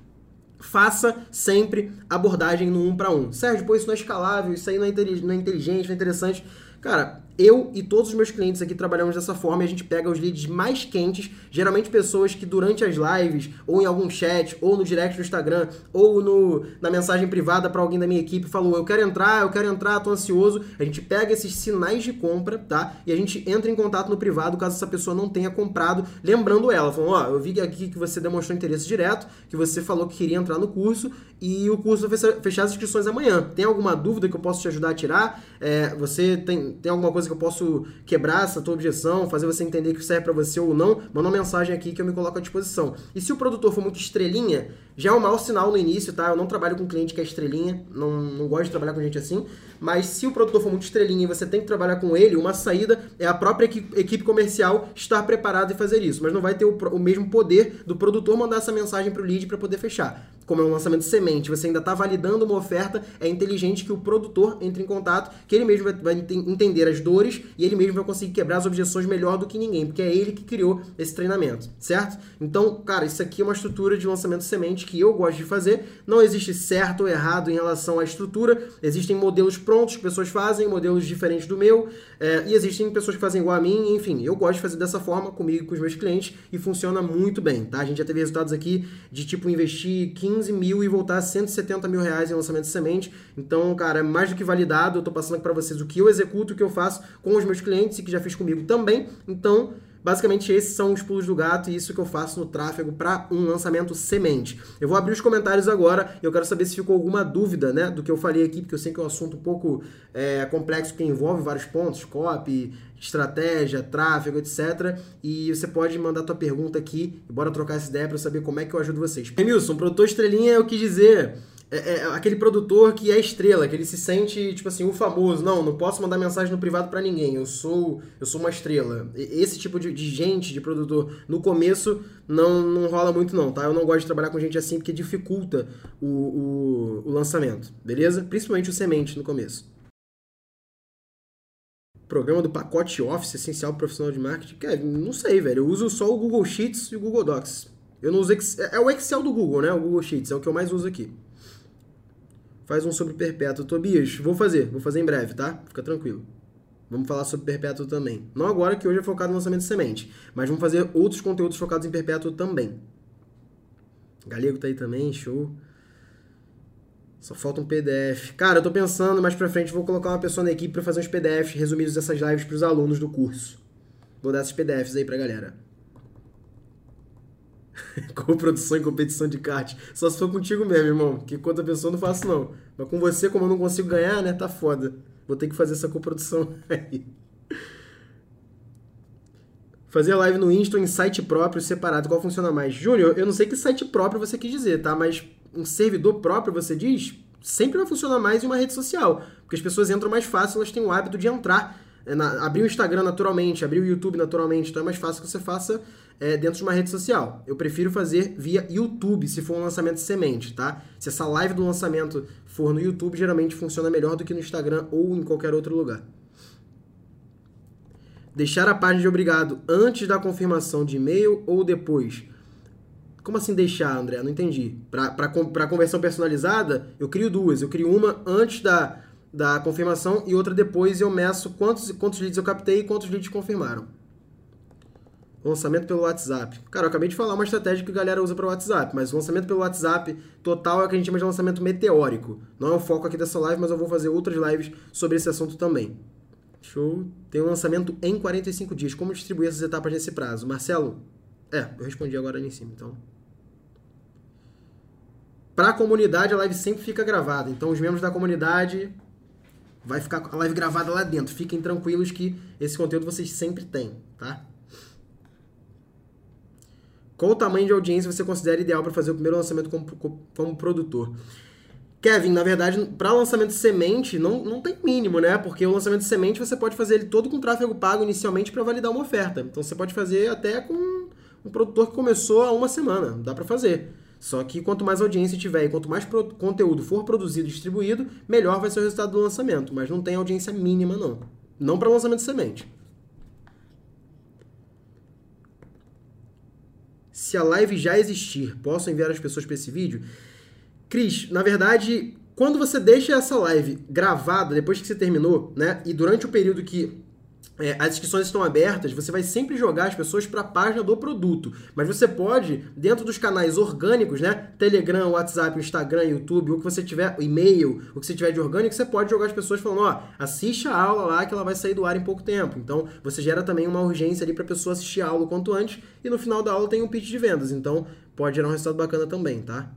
faça sempre abordagem no um para um. Sérgio, pô, isso não é escalável, isso aí não é, não é inteligente, não é interessante. Cara, eu e todos os meus clientes aqui trabalhamos dessa forma e a gente pega os leads mais quentes, geralmente pessoas que durante as lives, ou em algum chat, ou no direct do Instagram, ou no, na mensagem privada para alguém da minha equipe falou: Eu quero entrar, eu quero entrar, tô ansioso. A gente pega esses sinais de compra, tá? E a gente entra em contato no privado caso essa pessoa não tenha comprado, lembrando ela, falando: Ó, oh, eu vi aqui que você demonstrou interesse direto, que você falou que queria entrar no curso e o curso vai fechar as inscrições amanhã. Tem alguma dúvida que eu posso te ajudar a tirar? É, você tem, tem alguma coisa que eu posso quebrar essa tua objeção, fazer você entender que serve para você ou não? Manda uma mensagem aqui que eu me coloco à disposição. E se o produtor for muito estrelinha, já é um mau sinal no início, tá? Eu não trabalho com cliente que é estrelinha, não, não gosto de trabalhar com gente assim. Mas se o produtor for muito estrelinha e você tem que trabalhar com ele, uma saída é a própria equipe comercial estar preparada e fazer isso. Mas não vai ter o, o mesmo poder do produtor mandar essa mensagem para o lead para poder fechar como é um lançamento semente, você ainda está validando uma oferta, é inteligente que o produtor entre em contato, que ele mesmo vai, vai, entender as dores e ele mesmo vai conseguir quebrar as objeções melhor do que ninguém, porque é ele que criou esse treinamento, certo? Então, cara, isso aqui é uma estrutura de lançamento semente que eu gosto de fazer. Não existe certo ou errado em relação à estrutura, existem modelos prontos que pessoas fazem, modelos diferentes do meu, é, e existem pessoas que fazem igual a mim, enfim, eu gosto de fazer dessa forma comigo e com os meus clientes e funciona muito bem, tá? A gente já teve resultados aqui de tipo investir 15 mil e voltar a 170 mil reais em lançamento de semente. Então, cara, é mais do que validado. Eu tô passando aqui para vocês o que eu executo, o que eu faço com os meus clientes e que já fiz comigo também. Então, Basicamente, esses são os pulos do gato e isso que eu faço no tráfego para um lançamento semente. Eu vou abrir os comentários agora e eu quero saber se ficou alguma dúvida né, do que eu falei aqui, porque eu sei que é um assunto um pouco é, complexo, que envolve vários pontos, copy, estratégia, tráfego, etc. E você pode mandar tua pergunta aqui e bora trocar essa ideia para saber como é que eu ajudo vocês. Emilson, produtor estrelinha, eu quis dizer é, é, aquele produtor que é estrela, que ele se sente, tipo assim, o famoso. Não, não posso mandar mensagem no privado para ninguém. Eu sou eu sou uma estrela. Esse tipo de, de, gente, de produtor, no começo não, não rola muito não, tá? Eu não gosto de trabalhar com gente assim porque dificulta o, o, o lançamento, beleza? Principalmente o semente no começo. Programa do pacote Office essencial profissional de marketing. Cara, não sei, velho. Eu uso só o Google Sheets e o Google Docs. Eu não uso Excel, é o Excel do Google, né? O Google Sheets é o que eu mais uso aqui. Faz um sobre perpétuo. Tobias, vou fazer, vou fazer em breve, tá? Fica tranquilo. Vamos falar sobre perpétuo também. Não agora, que hoje é focado no lançamento de semente, mas vamos fazer outros conteúdos focados em perpétuo também. Galego tá aí também, show. Só falta um PDF. Cara, eu tô pensando mais pra frente, vou colocar uma pessoa na equipe para fazer uns PDFs resumidos dessas lives pros alunos do curso. Vou dar esses PDFs aí pra galera. Co-produção e competição de kart. Só se for contigo mesmo, irmão. Que com outra pessoa não faço, não. Mas com você, como eu não consigo ganhar, né? Tá foda. Vou ter que fazer essa coprodução aí. Fazer live no Insta em site próprio separado, qual funciona mais? Júnior, eu não sei que site próprio você quis dizer, tá? Mas um servidor próprio, você diz, sempre vai funcionar mais em uma rede social. Porque as pessoas entram mais fácil, elas têm o hábito de entrar. É, na, abrir o Instagram naturalmente, abrir o YouTube naturalmente, então é mais fácil que você faça é, dentro de uma rede social. Eu prefiro fazer via YouTube, se for um lançamento semente, tá? Se essa live do lançamento for no YouTube, geralmente funciona melhor do que no Instagram ou em qualquer outro lugar. Deixar a página de obrigado antes da confirmação de e-mail ou depois? Como assim deixar, André? Não entendi. Para conversão personalizada, eu crio duas. Eu crio uma antes da, da confirmação e outra depois eu meço quantos, quantos leads eu captei e quantos leads confirmaram. Lançamento pelo WhatsApp. Cara, eu acabei de falar uma estratégia que a galera usa para o WhatsApp, mas o lançamento pelo WhatsApp total é o que a gente chama de lançamento meteórico. Não é o foco aqui dessa live, mas eu vou fazer outras lives sobre esse assunto também. Show. Tem um lançamento em 45 dias. Como distribuir essas etapas nesse prazo? Marcelo? É, eu respondi agora ali em cima, então. Para a comunidade, a live sempre fica gravada. Então, os membros da comunidade vai ficar a live gravada lá dentro. Fiquem tranquilos que esse conteúdo vocês sempre têm, tá? Qual o tamanho de audiência você considera ideal para fazer o primeiro lançamento como, como produtor? Kevin, na verdade, para lançamento semente, não, não tem mínimo, né? Porque o lançamento semente você pode fazer ele todo com tráfego pago inicialmente para validar uma oferta. Então você pode fazer até com um produtor que começou há uma semana. Dá para fazer. Só que quanto mais audiência tiver e quanto mais conteúdo for produzido e distribuído, melhor vai ser o resultado do lançamento. Mas não tem audiência mínima, não. Não para lançamento de semente. se a live já existir, posso enviar as pessoas para esse vídeo? Cris, na verdade, quando você deixa essa live gravada depois que você terminou, né, e durante o período que é, as inscrições estão abertas, você vai sempre jogar as pessoas para a página do produto. Mas você pode, dentro dos canais orgânicos, né? Telegram, WhatsApp, Instagram, YouTube, o que você tiver, e-mail, o que você tiver de orgânico, você pode jogar as pessoas falando, ó, assiste a aula lá que ela vai sair do ar em pouco tempo. Então, você gera também uma urgência ali para a pessoa assistir a aula o quanto antes e no final da aula tem um pitch de vendas. Então, pode gerar um resultado bacana também, tá?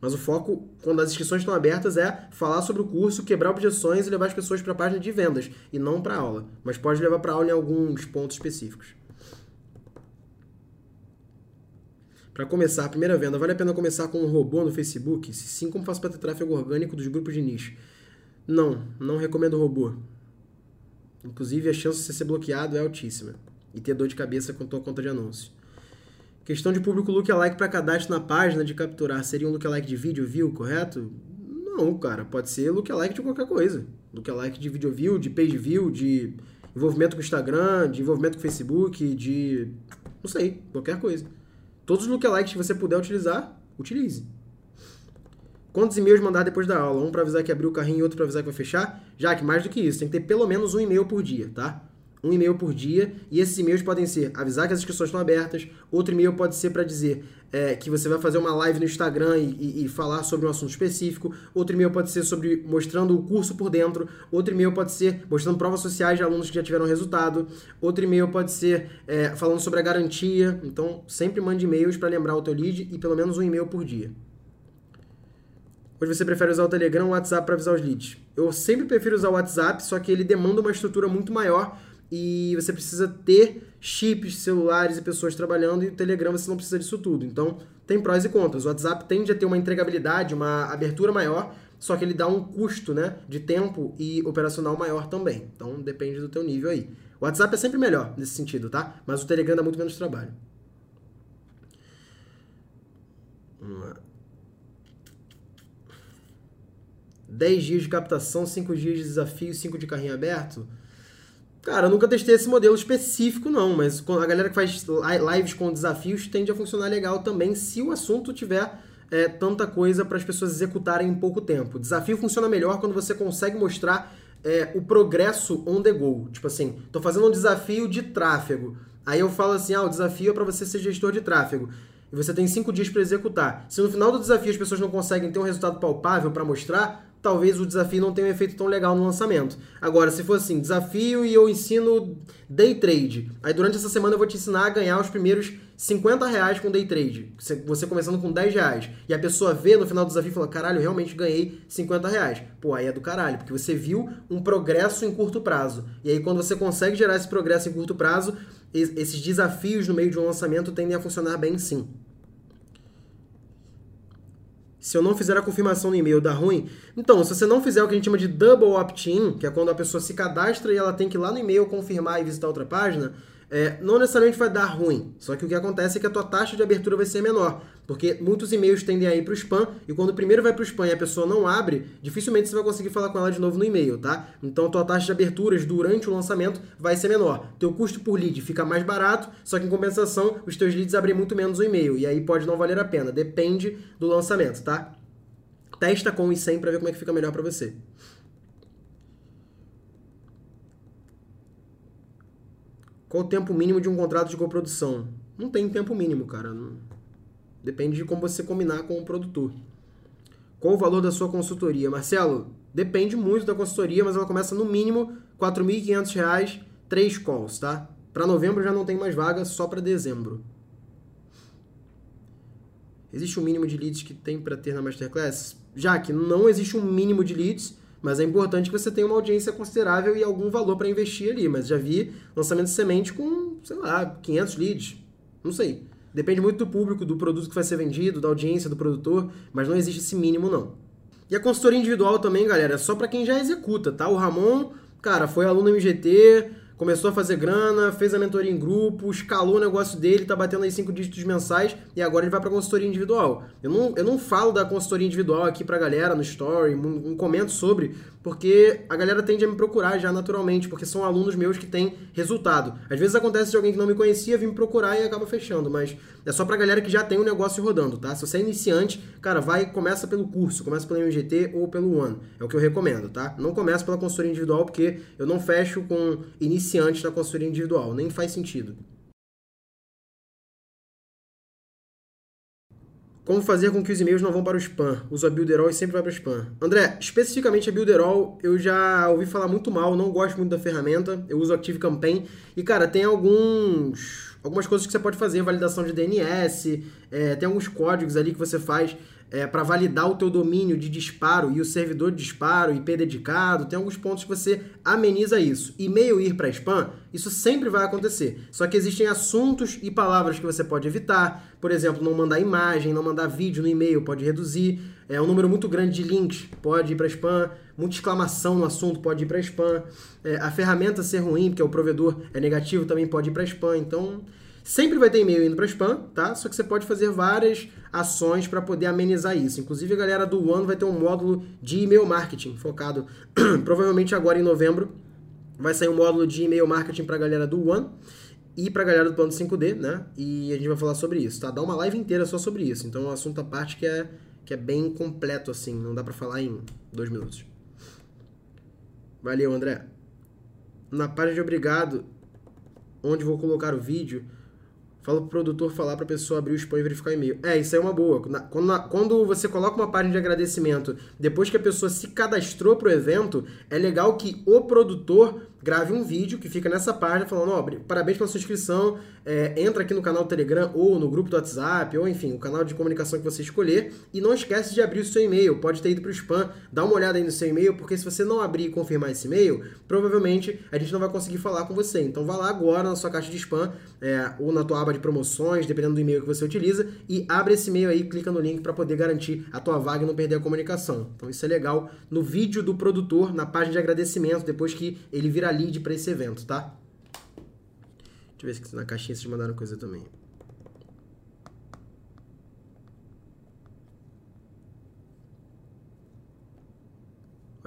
Mas o foco, quando as inscrições estão abertas, é falar sobre o curso, quebrar objeções e levar as pessoas para a página de vendas e não para aula. Mas pode levar para aula em alguns pontos específicos. Para começar a primeira venda, vale a pena começar com um robô no Facebook? Se sim, como faço para ter tráfego orgânico dos grupos de nicho? Não, não recomendo robô. Inclusive, a chance de você ser bloqueado é altíssima. E ter dor de cabeça com a tua conta de anúncio. Questão de público lookalike para cadastro na página de capturar. Seria um lookalike de vídeo view, correto? Não, cara. Pode ser lookalike de qualquer coisa. Lookalike de vídeo view, de page view, de envolvimento com o Instagram, de envolvimento com o Facebook, de... Não sei, qualquer coisa. Todos os lookalikes que você puder utilizar, utilize. Quantos e-mails mandar depois da aula? Um para avisar que abriu o carrinho e outro para avisar que vai fechar? Já que mais do que isso, tem que ter pelo menos um e-mail por dia, tá? Um e-mail por dia, e esses e-mails podem ser avisar que as inscrições estão abertas, outro e-mail pode ser para dizer é, que você vai fazer uma live no Instagram e, e, e, falar sobre um assunto específico, outro e-mail pode ser sobre mostrando o curso por dentro, outro e-mail pode ser mostrando provas sociais de alunos que já tiveram resultado, outro e-mail pode ser é, falando sobre a garantia, então sempre mande e-mails para lembrar o teu lead e pelo menos um e-mail por dia. Hoje você prefere usar o Telegram ou o WhatsApp para avisar os leads? Eu sempre prefiro usar o WhatsApp, só que ele demanda uma estrutura muito maior e você precisa ter chips, celulares e pessoas trabalhando, e o Telegram você não precisa disso tudo. Então, tem prós e contras. O WhatsApp tende a ter uma entregabilidade, uma abertura maior, só que ele dá um custo né, de tempo e operacional maior também. Então, depende do teu nível aí. O WhatsApp é sempre melhor nesse sentido, tá? Mas o Telegram dá muito menos trabalho. Vamos lá. 10 dias de captação, 5 dias de desafio, 5 de carrinho aberto. Cara, eu nunca testei esse modelo específico, não, mas a galera que faz lives com desafios tende a funcionar legal também se o assunto tiver é, tanta coisa para as pessoas executarem em pouco tempo. Desafio funciona melhor quando você consegue mostrar é, o progresso on the go. Tipo assim, tô fazendo um desafio de tráfego. Aí eu falo assim, ah, o desafio é para você ser gestor de tráfego. E você tem cinco dias para executar. Se no final do desafio as pessoas não conseguem ter um resultado palpável para mostrar, talvez o desafio não tenha um efeito tão legal no lançamento. Agora, se for assim, desafio e eu ensino day trade, aí durante essa semana eu vou te ensinar a ganhar os primeiros 50 reais com day trade, você começando com 10 reais, e a pessoa vê no final do desafio e fala, caralho, eu realmente ganhei 50 reais. Pô, aí é do caralho, porque você viu um progresso em curto prazo. E aí quando você consegue gerar esse progresso em curto prazo, esses desafios no meio de um lançamento tendem a funcionar bem sim. Se eu não fizer a confirmação no e-mail, dá ruim? Então, se você não fizer o que a gente chama de double opt-in, que é quando a pessoa se cadastra e ela tem que ir lá no e-mail confirmar e visitar outra página, é, não necessariamente vai dar ruim. Só que o que acontece é que a tua taxa de abertura vai ser menor. Porque muitos e-mails tendem a ir para o spam, e quando o primeiro vai para o spam e a pessoa não abre, dificilmente você vai conseguir falar com ela de novo no e-mail, tá? Então a tua taxa de aberturas durante o lançamento vai ser menor. Teu custo por lead fica mais barato, só que em compensação, os teus leads abrem muito menos o e-mail. E aí pode não valer a pena. Depende do lançamento, tá? Testa com e sem para ver como é que fica melhor para você. Qual o tempo mínimo de um contrato de coprodução? Não tem tempo mínimo, cara. Não... Depende de como você combinar com o produtor. Qual o valor da sua consultoria? Marcelo, depende muito da consultoria, mas ela começa no mínimo R$ 4.500, três calls, tá? Para novembro já não tem mais vaga, só para dezembro. Existe um mínimo de leads que tem para ter na Masterclass? Já que não existe um mínimo de leads, mas é importante que você tenha uma audiência considerável e algum valor para investir ali. Mas já vi lançamento de semente com, sei lá, 500 leads. Não sei. Depende muito do público, do produto que vai ser vendido, da audiência do produtor, mas não existe esse mínimo não. E a consultoria individual também, galera, é só para quem já executa, tá? O Ramon, cara, foi aluno MGT, começou a fazer grana, fez a mentoria em grupo, escalou o negócio dele, tá batendo aí cinco dígitos mensais e agora ele vai pra consultoria individual. Eu não, eu não falo da consultoria individual aqui pra galera no story, um comento sobre, porque a galera tende a me procurar já naturalmente, porque são alunos meus que têm resultado. Às vezes acontece de alguém que não me conhecia vir me procurar e acaba fechando, mas é só pra galera que já tem o um negócio rodando, tá? Se você é iniciante, cara, vai começa pelo curso, começa pelo MGT ou pelo One. É o que eu recomendo, tá? Não começa pela consultoria individual, porque eu não fecho com iniciantes da consultoria individual, nem faz sentido. Como fazer com que os e-mails não vão para o spam? Uso a Builderall e sempre vai para o spam. André, especificamente a Builderall, eu já ouvi falar muito mal, não gosto muito da ferramenta. Eu uso Active Campaign. E, cara, tem alguns algumas coisas que você pode fazer, validação de DNS, é, tem alguns códigos ali que você faz é, para validar o teu domínio de disparo e o servidor de disparo, IP dedicado, tem alguns pontos que você ameniza isso. E-mail ir para spam, isso sempre vai acontecer. Só que existem assuntos e palavras que você pode evitar. Por exemplo, não mandar imagem, não mandar vídeo no e-mail, pode reduzir. É um número muito grande de links, pode ir para spam. Muita exclamação no assunto pode ir para spam. É, a ferramenta ser ruim, porque o provedor é negativo, também pode ir para spam. Então, Sempre vai ter e-mail indo para spam, tá? Só que você pode fazer várias ações para poder amenizar isso. Inclusive a galera do One vai ter um módulo de e-mail marketing focado, provavelmente agora em novembro, vai sair um módulo de e-mail marketing para a galera do One e para a galera do plano 5D, né? E a gente vai falar sobre isso, tá? Dá uma live inteira só sobre isso. Então é um assunto à parte que é, que é bem completo, assim. Não dá para falar em dois minutos. Valeu, André. Na página de obrigado, onde vou colocar o vídeo Fala pro produtor falar pra pessoa abrir o spam e verificar o e-mail. É, isso aí é uma boa. Quando, quando você coloca uma página de agradecimento depois que a pessoa se cadastrou pro evento, é legal que o produtor grave um vídeo que fica nessa página falando, ó, parabéns pela sua inscrição, é, entra aqui no canal do Telegram ou no grupo do WhatsApp, ou enfim, o canal de comunicação que você escolher, e não esquece de abrir o seu e-mail, pode ter ido para o spam, dá uma olhada aí no seu e-mail, porque se você não abrir e confirmar esse e-mail, provavelmente a gente não vai conseguir falar com você. Então vá lá agora na sua caixa de spam, é, ou na tua aba de promoções, dependendo do e-mail que você utiliza, e abre esse e-mail aí, clica no link para poder garantir a tua vaga e não perder a comunicação. Então isso é legal no vídeo do produtor, na página de agradecimento, depois que ele lead para esse evento, tá? Deixa eu ver se na caixinha vocês mandaram coisa também.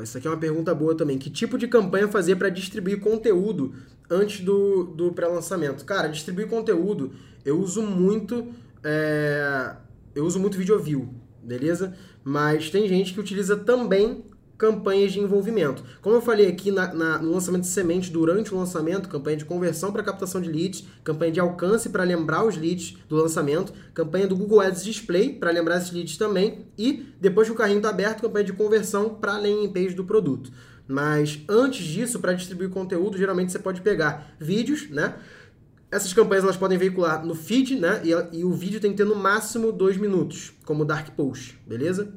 Isso aqui é uma pergunta boa também. Que tipo de campanha fazer para distribuir conteúdo antes do, do pré-lançamento? Cara, distribuir conteúdo, eu uso muito. É, eu uso muito vídeo view. beleza? Mas tem gente que utiliza também campanhas de envolvimento. Como eu falei aqui na, na, no lançamento de semente, durante o lançamento, campanha de conversão para captação de leads, campanha de alcance para lembrar os leads do lançamento, campanha do Google Ads Display para lembrar esses leads também, e depois que o carrinho está aberto, campanha de conversão para a landing page do produto. Mas antes disso, para distribuir conteúdo, geralmente você pode pegar vídeos, né? Essas campanhas elas podem veicular no feed, né? E, e o vídeo tem que ter no máximo dois minutos, como Dark Post, beleza?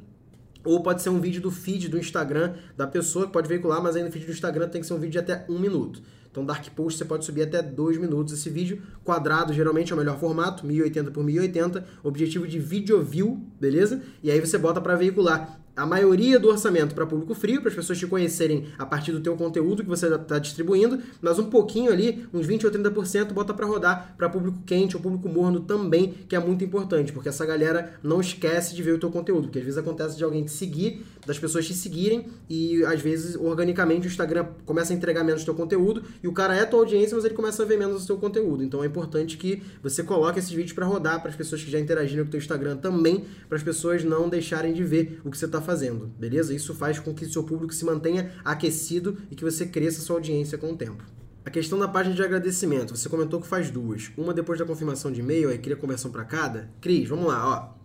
Ou pode ser um vídeo do feed do Instagram da pessoa que pode veicular, mas aí no feed do Instagram tem que ser um vídeo de até um minuto. Então, Dark Post você pode subir até dois minutos esse vídeo. Quadrado geralmente é o melhor formato, 1080 por 1080. Objetivo de video view, beleza? E aí você bota para veicular a maioria do orçamento para público frio, para as pessoas te conhecerem a partir do teu conteúdo que você está distribuindo, mas um pouquinho ali, uns 20 ou 30%, bota para rodar para público quente ou público morno também, que é muito importante, porque essa galera não esquece de ver o teu conteúdo, porque às vezes acontece de alguém te seguir, das pessoas te seguirem e às vezes organicamente o Instagram começa a entregar menos teu conteúdo e o cara é tua audiência, mas ele começa a ver menos o teu conteúdo. Então é importante que você coloque esses vídeos para rodar para as pessoas que já interagiram com o teu Instagram também, para as pessoas não deixarem de ver o que você está fazendo, beleza? Isso faz com que seu público se mantenha aquecido e que você cresça sua audiência com o tempo. A questão da página de agradecimento, você comentou que faz duas. Uma depois da confirmação de e-mail, aí cria conversão para cada. Cris, vamos lá, ó.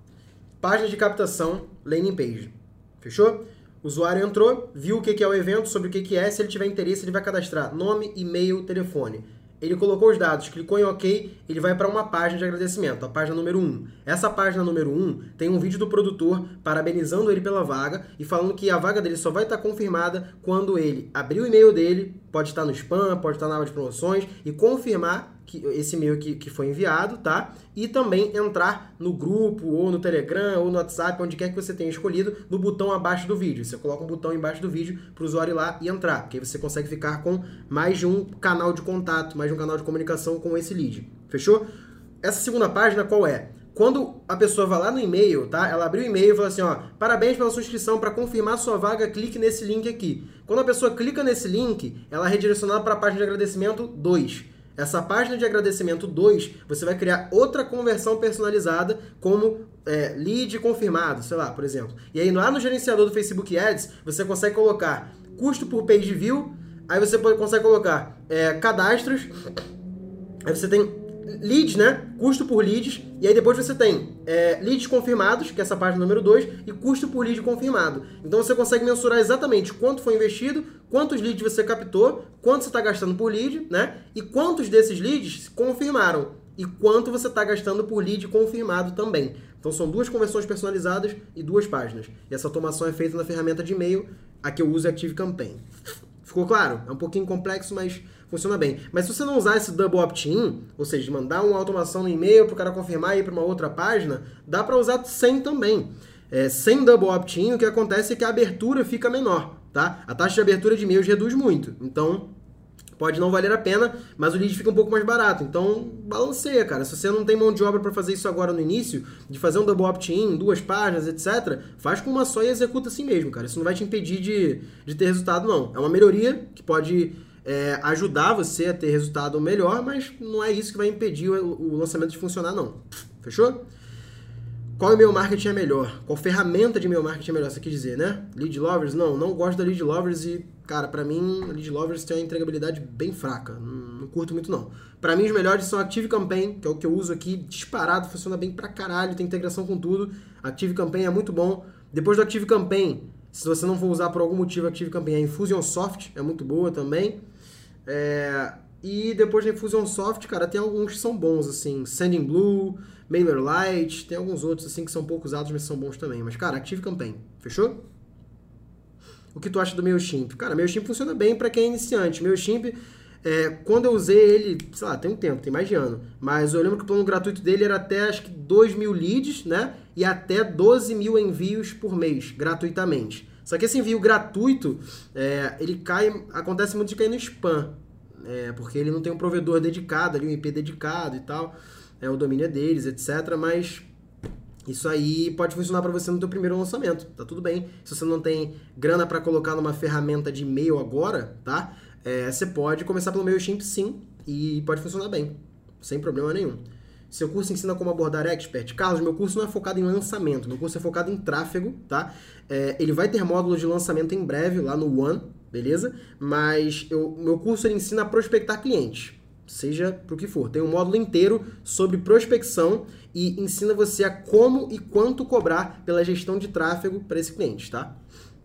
Página de captação, landing page. Fechou? O usuário entrou, viu o que é o evento, sobre o que é, se ele tiver interesse, ele vai cadastrar nome, e-mail, telefone ele colocou os dados, clicou em OK, ele vai para uma página de agradecimento, a página número 1. Essa página número 1 tem um vídeo do produtor parabenizando ele pela vaga e falando que a vaga dele só vai estar confirmada quando ele abrir o e-mail dele, pode estar no spam, pode estar na aba de promoções e confirmar que, esse e-mail que, que foi enviado, tá? E também entrar no grupo, ou no Telegram, ou no WhatsApp, onde quer que você tenha escolhido, no botão abaixo do vídeo. Você coloca um botão embaixo do vídeo para o usuário ir lá e entrar, porque aí você consegue ficar com mais de um canal de contato, mais de um canal de comunicação com esse lead. Fechou? Essa segunda página qual é? Quando a pessoa vai lá no e-mail, tá? Ela abriu o e-mail e fala assim, ó, parabéns pela sua inscrição, para confirmar sua vaga, clique nesse link aqui. Quando a pessoa clica nesse link, ela é redirecionada para a página de agradecimento 2. Essa página de agradecimento 2, você vai criar outra conversão personalizada como é, lead confirmado, sei lá, por exemplo. E aí lá no gerenciador do Facebook Ads, você consegue colocar custo por page view, aí você pode, consegue colocar é, cadastros, aí você tem leads, né? Custo por leads. E aí depois você tem é, leads confirmados, que é essa página número 2, e custo por lead confirmado. Então você consegue mensurar exatamente quanto foi investido, quantos leads você captou, quanto você está gastando por lead, né? E quantos desses leads confirmaram. E quanto você está gastando por lead confirmado também. Então são duas conversões personalizadas e duas páginas. E essa automação é feita na ferramenta de e-mail, a que eu uso é Active Campaign. Ficou claro? É um pouquinho complexo, mas funciona bem. Mas se você não usar esse double opt-in, ou seja, mandar uma automação no e-mail para o cara confirmar e ir para uma outra página, dá para usar sem também. É, sem double opt-in, o que acontece é que a abertura fica menor, tá? A taxa de abertura de e-mails reduz muito. Então, pode não valer a pena, mas o lead fica um pouco mais barato. Então, balanceia, cara. Se você não tem mão de obra para fazer isso agora no início, de fazer um double opt-in, duas páginas, etc., faz com uma só e executa assim mesmo, cara. Isso não vai te impedir de, de ter resultado, não. É uma melhoria que pode é, ajudar você a ter resultado melhor, mas não é isso que vai impedir o, o lançamento de funcionar, não. Fechou? Qual e-mail marketing é melhor? Qual ferramenta de e-mail marketing é melhor? Você quer dizer, né? Lead Lovers? Não, não gosto da Lead Lovers e, cara, para mim, Lead Lovers tem uma entregabilidade bem fraca. Não, não curto muito, não. Para mim, os melhores são Active Campaign, que é o que eu uso aqui, disparado, funciona bem pra caralho, tem integração com tudo. Active Campaign é muito bom. Depois do Active Campaign, se você não for usar por algum motivo Active Campaign, a Infusionsoft é muito boa também. É, e depois da Infusionsoft, cara, tem alguns que são bons, assim, Sending Blue, MailerLite, tem alguns outros, assim, que são pouco usados, mas são bons também. Mas, cara, Active Campaign, fechou? O que tu acha do MailChimp? Cara, MailChimp funciona bem para quem é iniciante. MailChimp, é, quando eu usei ele, sei lá, tem um tempo, tem mais de ano, mas eu lembro que o plano gratuito dele era até, acho que 2 mil leads, né? E até 12 mil envios por mês, gratuitamente. Só que esse envio gratuito, é, ele cai, acontece muito de cair no spam, é, porque ele não tem um provedor dedicado, ali, um IP dedicado e tal, é, o domínio é deles, etc. Mas isso aí pode funcionar para você no teu primeiro lançamento, tá tudo bem. Se você não tem grana para colocar numa ferramenta de e-mail agora, tá? É, você pode começar pelo MailChimp sim e pode funcionar bem, sem problema nenhum. Seu curso ensina como abordar expert? Carlos, meu curso não é focado em lançamento, meu curso é focado em tráfego, tá? É, ele vai ter módulo de lançamento em breve lá no One, beleza? Mas eu, meu curso ele ensina a prospectar clientes, seja pro que for. Tem um módulo inteiro sobre prospecção e ensina você a como e quanto cobrar pela gestão de tráfego para esse cliente, tá?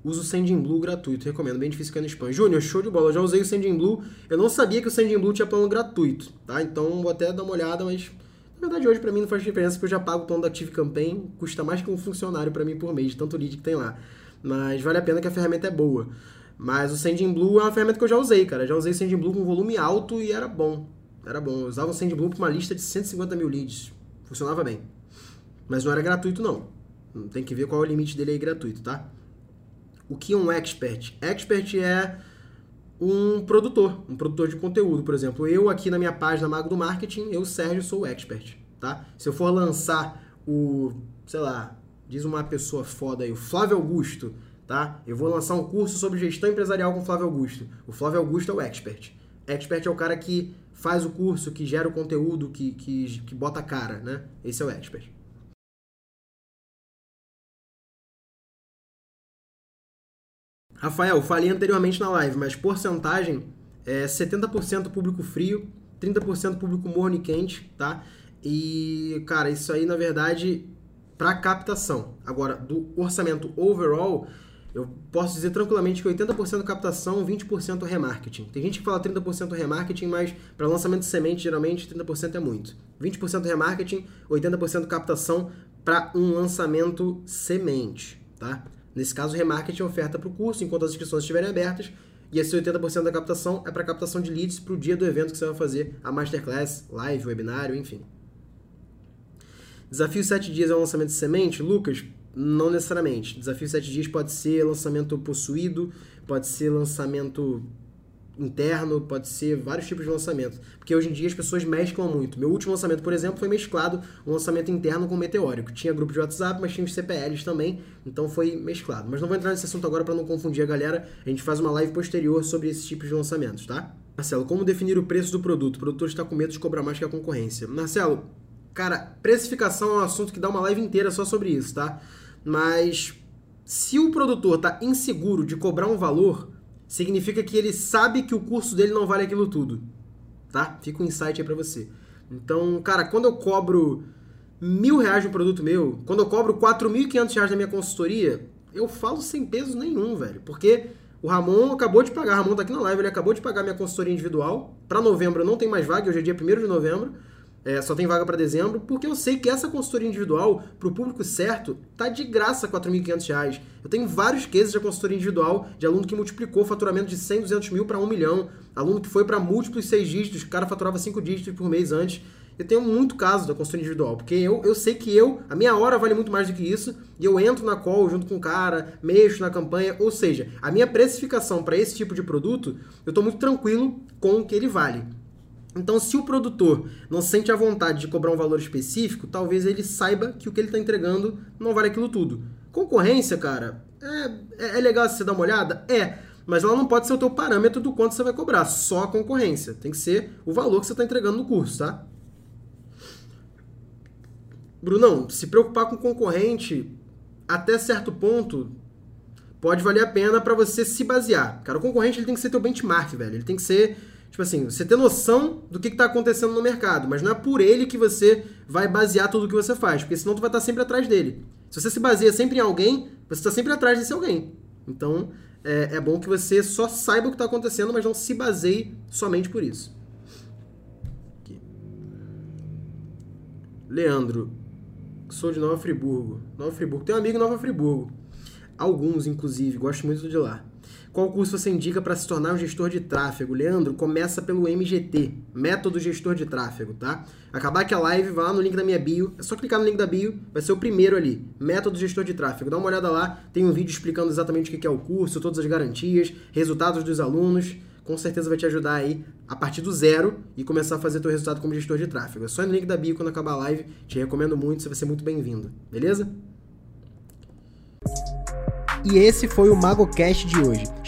Uso o Sendinblue gratuito, recomendo, bem difícil cair no spam. Júnior, show de bola, eu já usei o Sendinblue, eu não sabia que o Sendinblue tinha plano gratuito, tá? Então vou até dar uma olhada, mas na verdade hoje para mim não faz diferença porque eu já pago o plano da Active Campaign, custa mais que um funcionário para mim por mês, tanto lead que tem lá. Mas vale a pena que a ferramenta é boa. Mas o Sendinblue é uma ferramenta que eu já usei, cara. Já usei o Sendinblue com volume alto e era bom. Era bom. Eu usava o Sendinblue para uma lista de 150 mil leads. Funcionava bem. Mas não era gratuito, não. Tem que ver qual é o limite dele aí gratuito, tá? O que é um expert? Expert é um produtor, um produtor de conteúdo, por exemplo. Eu aqui na minha página Mago do Marketing, eu, Sérgio, sou o expert, tá? Se eu for lançar o, sei lá, diz uma pessoa foda aí, o Flávio Augusto, tá? Eu vou lançar um curso sobre gestão empresarial com o Flávio Augusto. O Flávio Augusto é o expert. Expert é o cara que faz o curso, que gera o conteúdo, que, que, que bota a cara, né? Esse é o expert. Rafael, falei anteriormente na live, mas porcentagem é 70% público frio, 30% público morno e quente, tá? E, cara, isso aí, na verdade, para captação. Agora, do orçamento overall, eu posso dizer tranquilamente que 80% captação, 20% remarketing. Tem gente que fala 30% remarketing, mas para lançamento de semente, geralmente 30% é muito. 20% remarketing, 80% captação para um lançamento semente, tá? Nesse caso, remarketing é oferta para o curso enquanto as inscrições estiverem abertas. E esse 80% da captação é para captação de leads para o dia do evento que você vai fazer, a masterclass, live, webinário, enfim. Desafio 7 dias é o lançamento de semente? Lucas, não necessariamente. Desafio 7 dias pode ser lançamento possuído, pode ser lançamento interno, pode ser vários tipos de lançamento. Porque hoje em dia as pessoas mesclam muito. Meu último lançamento, por exemplo, foi mesclado um lançamento interno com meteórico. Tinha grupo de WhatsApp, mas tinha os CPLs também, então foi mesclado. Mas não vou entrar nesse assunto agora para não confundir a galera. A gente faz uma live posterior sobre esses tipos de lançamentos, tá? Marcelo, como definir o preço do produto? O produtor está com medo de cobrar mais que a concorrência. Marcelo, cara, precificação é um assunto que dá uma live inteira só sobre isso, tá? Mas se o produtor está inseguro de cobrar um valor, significa que ele sabe que o curso dele não vale aquilo tudo, tá? Fica um insight aí pra você. Então, cara, quando eu cobro mil reais de um produto meu, quando eu cobro 4.500 reais da minha consultoria, eu falo sem peso nenhum, velho. Porque o Ramon acabou de pagar, o Ramon tá aqui na live, ele acabou de pagar minha consultoria individual. Para novembro não tem mais vaga, hoje é dia 1 de novembro é, só tem vaga para dezembro, porque eu sei que essa consultoria individual, para o público certo, tá de graça R$ 4.500. Eu tenho vários cases de consultoria individual de aluno que multiplicou o faturamento de 100, 200 mil para 1 milhão, aluno que foi para múltiplos seis dígitos, o cara faturava 5 dígitos por mês antes. Eu tenho muito caso da consultoria individual, porque eu, eu sei que eu, a minha hora vale muito mais do que isso, e eu entro na call junto com o cara, mexo na campanha, ou seja, a minha precificação para esse tipo de produto, eu estou muito tranquilo com o que ele vale. Então, se o produtor não sente a vontade de cobrar um valor específico, talvez ele saiba que o que ele está entregando não vale aquilo tudo. Concorrência, cara, é, é, é legal você dar uma olhada? É, mas ela não pode ser o teu parâmetro do quanto você vai cobrar, só a concorrência. Tem que ser o valor que você está entregando no curso, tá? Brunão, se preocupar com concorrente até certo ponto pode valer a pena para você se basear. Cara, o concorrente ele tem que ser teu benchmark, velho. Ele tem que ser Tipo assim, você ter noção do que está acontecendo no mercado, mas não é por ele que você vai basear tudo o que você faz, porque senão tu vai estar sempre atrás dele. Se você se baseia sempre em alguém, você está sempre atrás desse alguém. Então, é, é bom que você só saiba o que está acontecendo, mas não se baseie somente por isso. Aqui. Leandro, sou de Nova Friburgo. Nova Friburgo. Tenho um amigo em Nova Friburgo. Alguns, inclusive, gosto muito de lá. Qual curso você indica para se tornar um gestor de tráfego? Leandro, começa pelo MGT, Método Gestor de Tráfego, tá? Acabar aqui a live, vai lá no link da minha bio, é só clicar no link da bio, vai ser o primeiro ali, Método Gestor de Tráfego. Dá uma olhada lá, tem um vídeo explicando exatamente o que é o curso, todas as garantias, resultados dos alunos, com certeza vai te ajudar aí a partir do zero e começar a fazer teu resultado como gestor de tráfego. É só ir no link da bio quando acabar a live, te recomendo muito, você vai ser muito bem-vindo, beleza? E esse foi o MagoCast de hoje.